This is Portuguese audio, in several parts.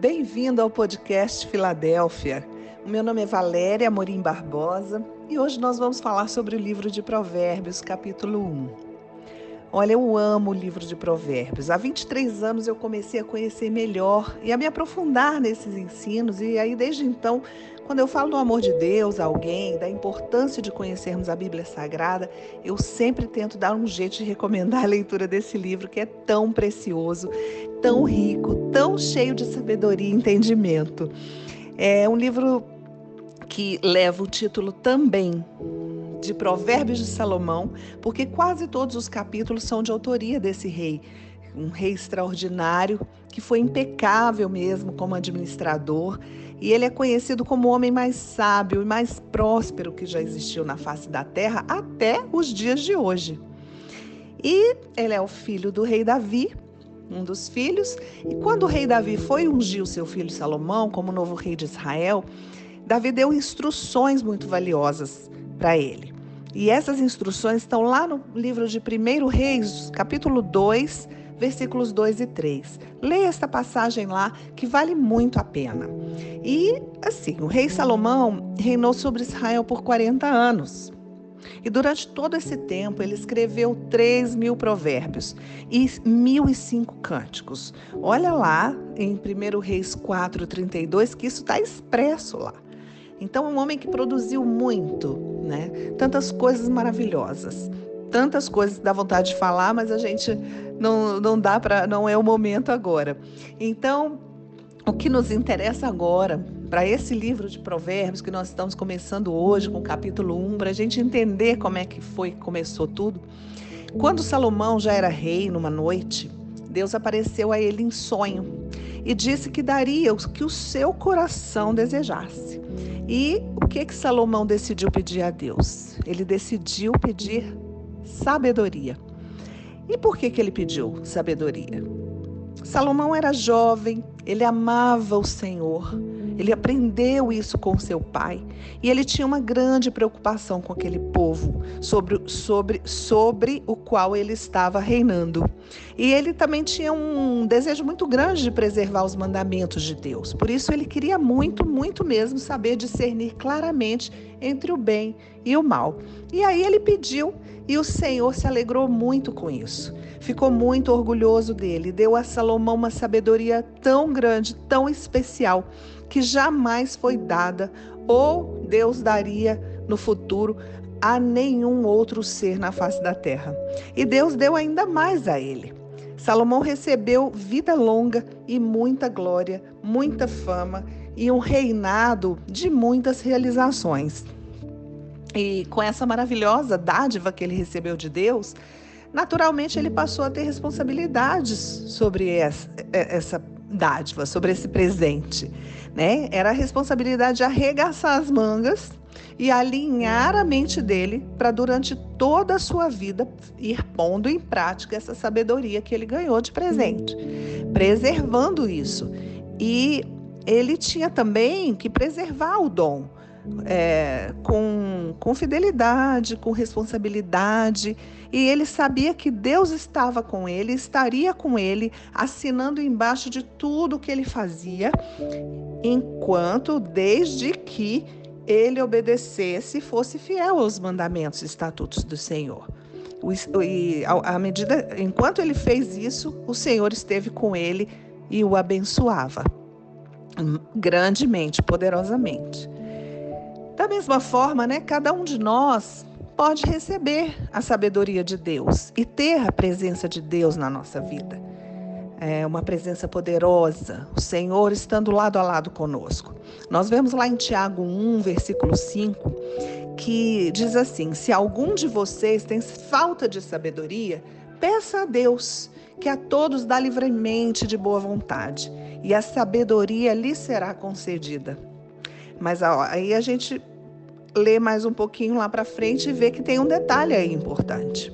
Bem-vindo ao podcast Filadélfia. O meu nome é Valéria Amorim Barbosa e hoje nós vamos falar sobre o livro de Provérbios, capítulo 1. Olha, eu amo o livro de Provérbios. Há 23 anos eu comecei a conhecer melhor e a me aprofundar nesses ensinos, e aí desde então quando eu falo do amor de Deus a alguém, da importância de conhecermos a Bíblia Sagrada, eu sempre tento dar um jeito de recomendar a leitura desse livro que é tão precioso, tão rico, tão cheio de sabedoria e entendimento. É um livro que leva o título também de Provérbios de Salomão, porque quase todos os capítulos são de autoria desse rei, um rei extraordinário que foi impecável mesmo como administrador e ele é conhecido como o homem mais sábio e mais próspero que já existiu na face da terra até os dias de hoje. E ele é o filho do rei Davi, um dos filhos. E quando o rei Davi foi ungir o seu filho Salomão como novo rei de Israel, Davi deu instruções muito valiosas para ele. E essas instruções estão lá no livro de 1 Reis, capítulo 2, versículos 2 e 3. Leia esta passagem lá que vale muito a pena. E assim, o rei Salomão reinou sobre Israel por 40 anos. E durante todo esse tempo ele escreveu 3 mil provérbios e mil e cinco cânticos. Olha lá em 1 Reis 4,32 que isso está expresso lá. Então, um homem que produziu muito, né? Tantas coisas maravilhosas tantas coisas que dá vontade de falar, mas a gente não, não dá para, não é o momento agora. Então, o que nos interessa agora, para esse livro de Provérbios que nós estamos começando hoje, com o capítulo 1, para a gente entender como é que foi que começou tudo. Quando Salomão já era rei numa noite, Deus apareceu a ele em sonho e disse que daria o que o seu coração desejasse. E o que que Salomão decidiu pedir a Deus? Ele decidiu pedir sabedoria. E por que, que ele pediu sabedoria? Salomão era jovem, ele amava o Senhor, ele aprendeu isso com seu pai e ele tinha uma grande preocupação com aquele povo sobre, sobre, sobre o qual ele estava reinando. E ele também tinha um desejo muito grande de preservar os mandamentos de Deus. Por isso ele queria muito, muito mesmo saber discernir claramente entre o bem e o mal. E aí ele pediu e o Senhor se alegrou muito com isso. Ficou muito orgulhoso dele, deu a Salomão uma sabedoria tão grande, tão especial, que jamais foi dada ou Deus daria no futuro a nenhum outro ser na face da terra. E Deus deu ainda mais a ele. Salomão recebeu vida longa e muita glória, muita fama e um reinado de muitas realizações. E com essa maravilhosa dádiva que ele recebeu de Deus, naturalmente ele passou a ter responsabilidades sobre essa, essa dádiva, sobre esse presente. Né? Era a responsabilidade de arregaçar as mangas e alinhar a mente dele para, durante toda a sua vida, ir pondo em prática essa sabedoria que ele ganhou de presente, preservando isso. E ele tinha também que preservar o dom é, com, com fidelidade, com responsabilidade, e ele sabia que Deus estava com ele, estaria com ele, assinando embaixo de tudo que ele fazia, enquanto, desde que ele obedecesse e fosse fiel aos mandamentos e estatutos do Senhor. E à medida, enquanto ele fez isso, o Senhor esteve com ele e o abençoava grandemente, poderosamente. Da mesma forma, né, cada um de nós pode receber a sabedoria de Deus e ter a presença de Deus na nossa vida. É uma presença poderosa, o Senhor estando lado a lado conosco. Nós vemos lá em Tiago 1, versículo 5, que diz assim: Se algum de vocês tem falta de sabedoria, peça a Deus, que a todos dá livremente de boa vontade, e a sabedoria lhe será concedida. Mas aí a gente lê mais um pouquinho lá para frente e vê que tem um detalhe aí importante.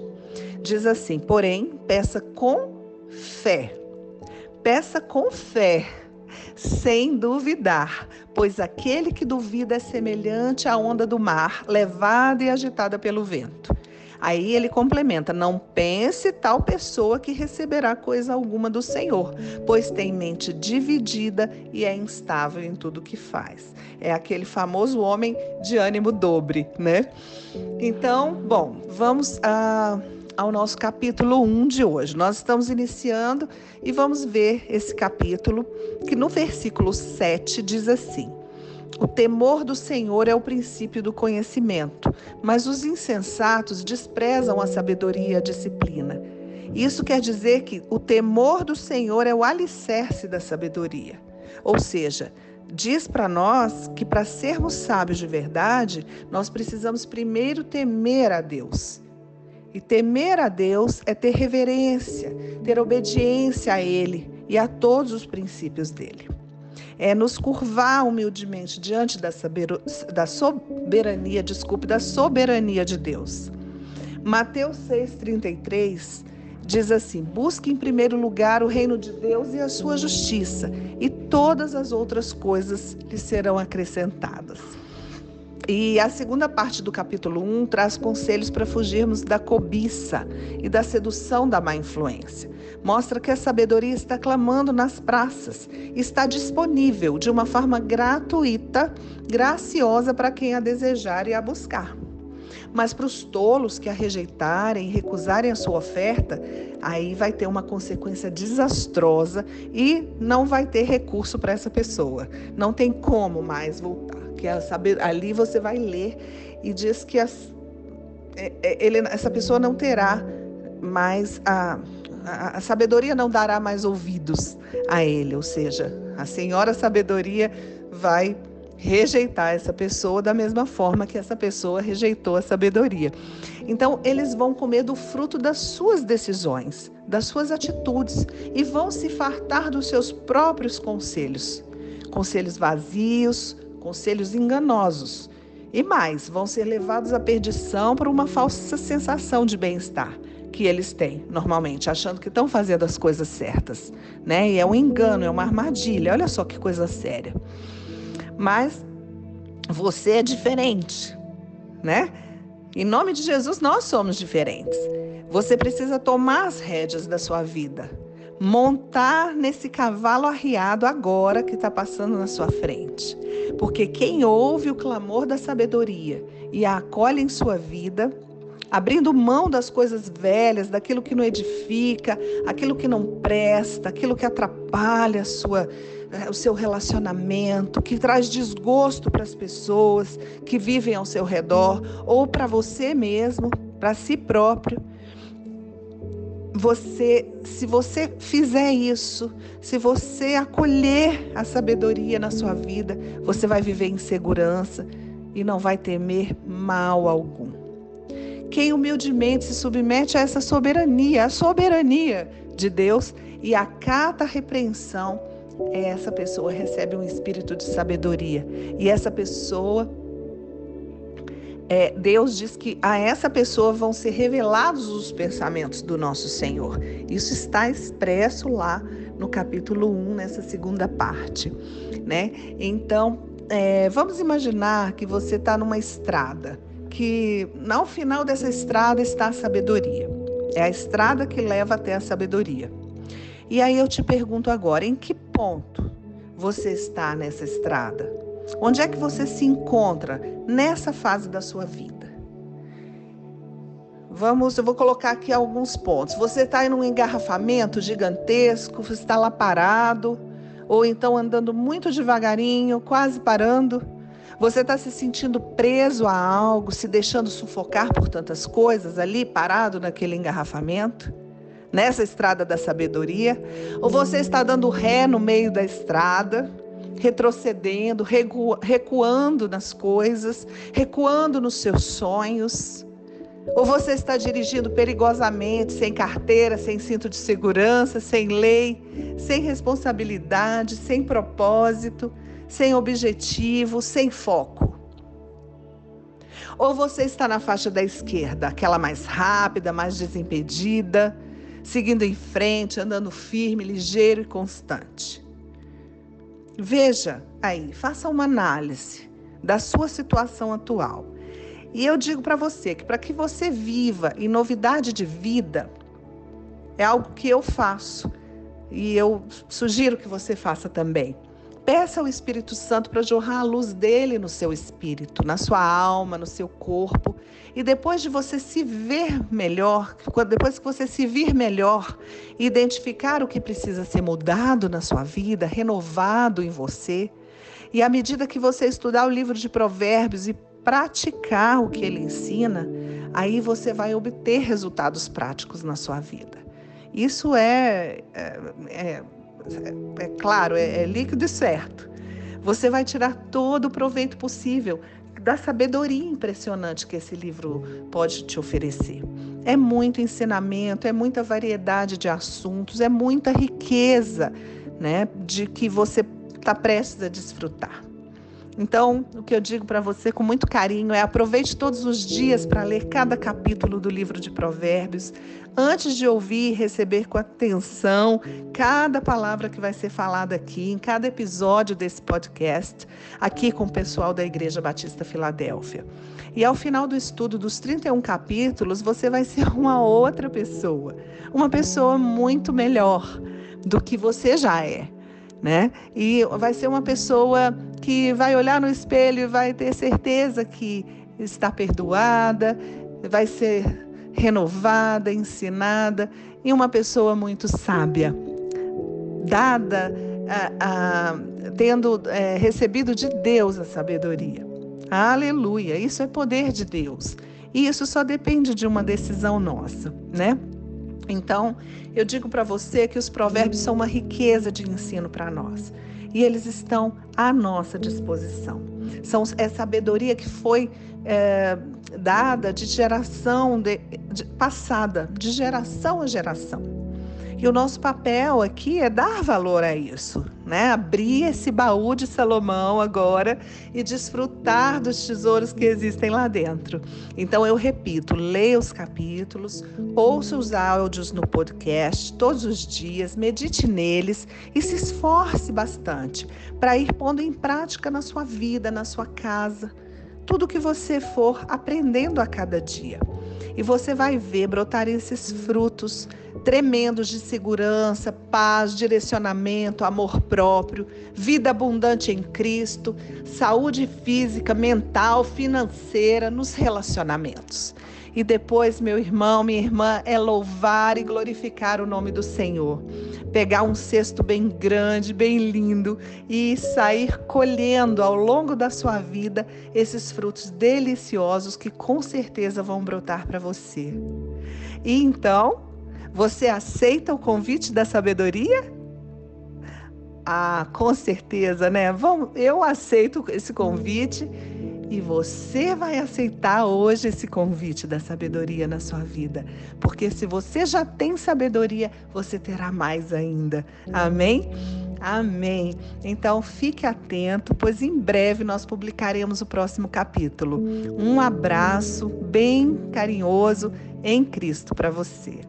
Diz assim: porém, peça com fé. Peça com fé, sem duvidar, pois aquele que duvida é semelhante à onda do mar, levada e agitada pelo vento. Aí ele complementa: Não pense tal pessoa que receberá coisa alguma do Senhor, pois tem mente dividida e é instável em tudo que faz. É aquele famoso homem de ânimo dobre, né? Então, bom, vamos a ao nosso capítulo 1 de hoje. Nós estamos iniciando e vamos ver esse capítulo, que no versículo 7 diz assim: O temor do Senhor é o princípio do conhecimento, mas os insensatos desprezam a sabedoria e a disciplina. Isso quer dizer que o temor do Senhor é o alicerce da sabedoria. Ou seja, diz para nós que para sermos sábios de verdade, nós precisamos primeiro temer a Deus. E temer a Deus é ter reverência, ter obediência a Ele e a todos os princípios dele. É nos curvar humildemente diante da, da soberania, desculpe, da soberania de Deus. Mateus 6,33 diz assim: Busque em primeiro lugar o reino de Deus e a sua justiça, e todas as outras coisas lhe serão acrescentadas. E a segunda parte do capítulo 1 traz conselhos para fugirmos da cobiça e da sedução da má influência. Mostra que a sabedoria está clamando nas praças, está disponível de uma forma gratuita, graciosa para quem a desejar e a buscar. Mas para os tolos que a rejeitarem e recusarem a sua oferta, aí vai ter uma consequência desastrosa e não vai ter recurso para essa pessoa. Não tem como mais voltar que é saber, ali você vai ler e diz que as, é, é, ele, essa pessoa não terá mais a, a, a sabedoria não dará mais ouvidos a ele, ou seja, a senhora sabedoria vai rejeitar essa pessoa da mesma forma que essa pessoa rejeitou a sabedoria. Então, eles vão comer do fruto das suas decisões, das suas atitudes e vão se fartar dos seus próprios conselhos. Conselhos vazios, conselhos enganosos. E mais, vão ser levados à perdição por uma falsa sensação de bem-estar que eles têm, normalmente, achando que estão fazendo as coisas certas, né? E é um engano, é uma armadilha. Olha só que coisa séria. Mas você é diferente, né? Em nome de Jesus, nós somos diferentes. Você precisa tomar as rédeas da sua vida montar nesse cavalo arriado agora que está passando na sua frente. Porque quem ouve o clamor da sabedoria e a acolhe em sua vida, abrindo mão das coisas velhas, daquilo que não edifica, aquilo que não presta, aquilo que atrapalha sua, eh, o seu relacionamento, que traz desgosto para as pessoas que vivem ao seu redor ou para você mesmo, para si próprio você, se você fizer isso, se você acolher a sabedoria na sua vida, você vai viver em segurança e não vai temer mal algum. Quem humildemente se submete a essa soberania, a soberania de Deus e acata a repreensão, essa pessoa recebe um espírito de sabedoria. E essa pessoa é, Deus diz que a essa pessoa vão ser revelados os pensamentos do nosso Senhor. Isso está expresso lá no capítulo 1, nessa segunda parte. Né? Então, é, vamos imaginar que você está numa estrada, que no final dessa estrada está a sabedoria. É a estrada que leva até a sabedoria. E aí eu te pergunto agora, em que ponto você está nessa estrada? Onde é que você se encontra nessa fase da sua vida? Vamos, eu vou colocar aqui alguns pontos. Você está em um engarrafamento gigantesco, você está lá parado, ou então andando muito devagarinho, quase parando. Você está se sentindo preso a algo, se deixando sufocar por tantas coisas ali, parado naquele engarrafamento, nessa estrada da sabedoria? Ou você está dando ré no meio da estrada? Retrocedendo, recuando nas coisas, recuando nos seus sonhos. Ou você está dirigindo perigosamente, sem carteira, sem cinto de segurança, sem lei, sem responsabilidade, sem propósito, sem objetivo, sem foco. Ou você está na faixa da esquerda, aquela mais rápida, mais desimpedida, seguindo em frente, andando firme, ligeiro e constante. Veja aí, faça uma análise da sua situação atual E eu digo para você que para que você viva em novidade de vida, é algo que eu faço e eu sugiro que você faça também. Peça ao Espírito Santo para jorrar a luz dele no seu espírito, na sua alma, no seu corpo. E depois de você se ver melhor, depois que você se vir melhor, identificar o que precisa ser mudado na sua vida, renovado em você. E à medida que você estudar o livro de Provérbios e praticar o que ele ensina, aí você vai obter resultados práticos na sua vida. Isso é, é, é é, é claro, é, é líquido e certo. Você vai tirar todo o proveito possível da sabedoria impressionante que esse livro pode te oferecer. É muito ensinamento, é muita variedade de assuntos, é muita riqueza, né, de que você está prestes a desfrutar. Então, o que eu digo para você com muito carinho é aproveite todos os dias para ler cada capítulo do livro de Provérbios, antes de ouvir e receber com atenção cada palavra que vai ser falada aqui, em cada episódio desse podcast, aqui com o pessoal da Igreja Batista Filadélfia. E ao final do estudo dos 31 capítulos, você vai ser uma outra pessoa, uma pessoa muito melhor do que você já é né? E vai ser uma pessoa que vai olhar no espelho e vai ter certeza que está perdoada, vai ser renovada, ensinada e uma pessoa muito sábia, dada, a, a, tendo é, recebido de Deus a sabedoria. Aleluia! Isso é poder de Deus. E isso só depende de uma decisão nossa, né? Então, eu digo para você que os provérbios são uma riqueza de ensino para nós e eles estão à nossa disposição. São, é sabedoria que foi é, dada de geração de, de, passada, de geração a geração. E o nosso papel aqui é dar valor a isso, né? Abrir esse baú de Salomão agora e desfrutar dos tesouros que existem lá dentro. Então eu repito, leia os capítulos, ouça os áudios no podcast todos os dias, medite neles e se esforce bastante para ir pondo em prática na sua vida, na sua casa, tudo que você for aprendendo a cada dia. E você vai ver brotar esses frutos tremendos de segurança, paz, direcionamento, amor próprio, vida abundante em Cristo, saúde física, mental, financeira, nos relacionamentos. E depois, meu irmão, minha irmã, é louvar e glorificar o nome do Senhor. Pegar um cesto bem grande, bem lindo e sair colhendo ao longo da sua vida esses frutos deliciosos que com certeza vão brotar para você. E então, você aceita o convite da sabedoria? Ah, com certeza, né? Vamos, eu aceito esse convite e você vai aceitar hoje esse convite da sabedoria na sua vida. Porque se você já tem sabedoria, você terá mais ainda. Amém? Amém. Então fique atento, pois em breve nós publicaremos o próximo capítulo. Um abraço bem carinhoso em Cristo para você.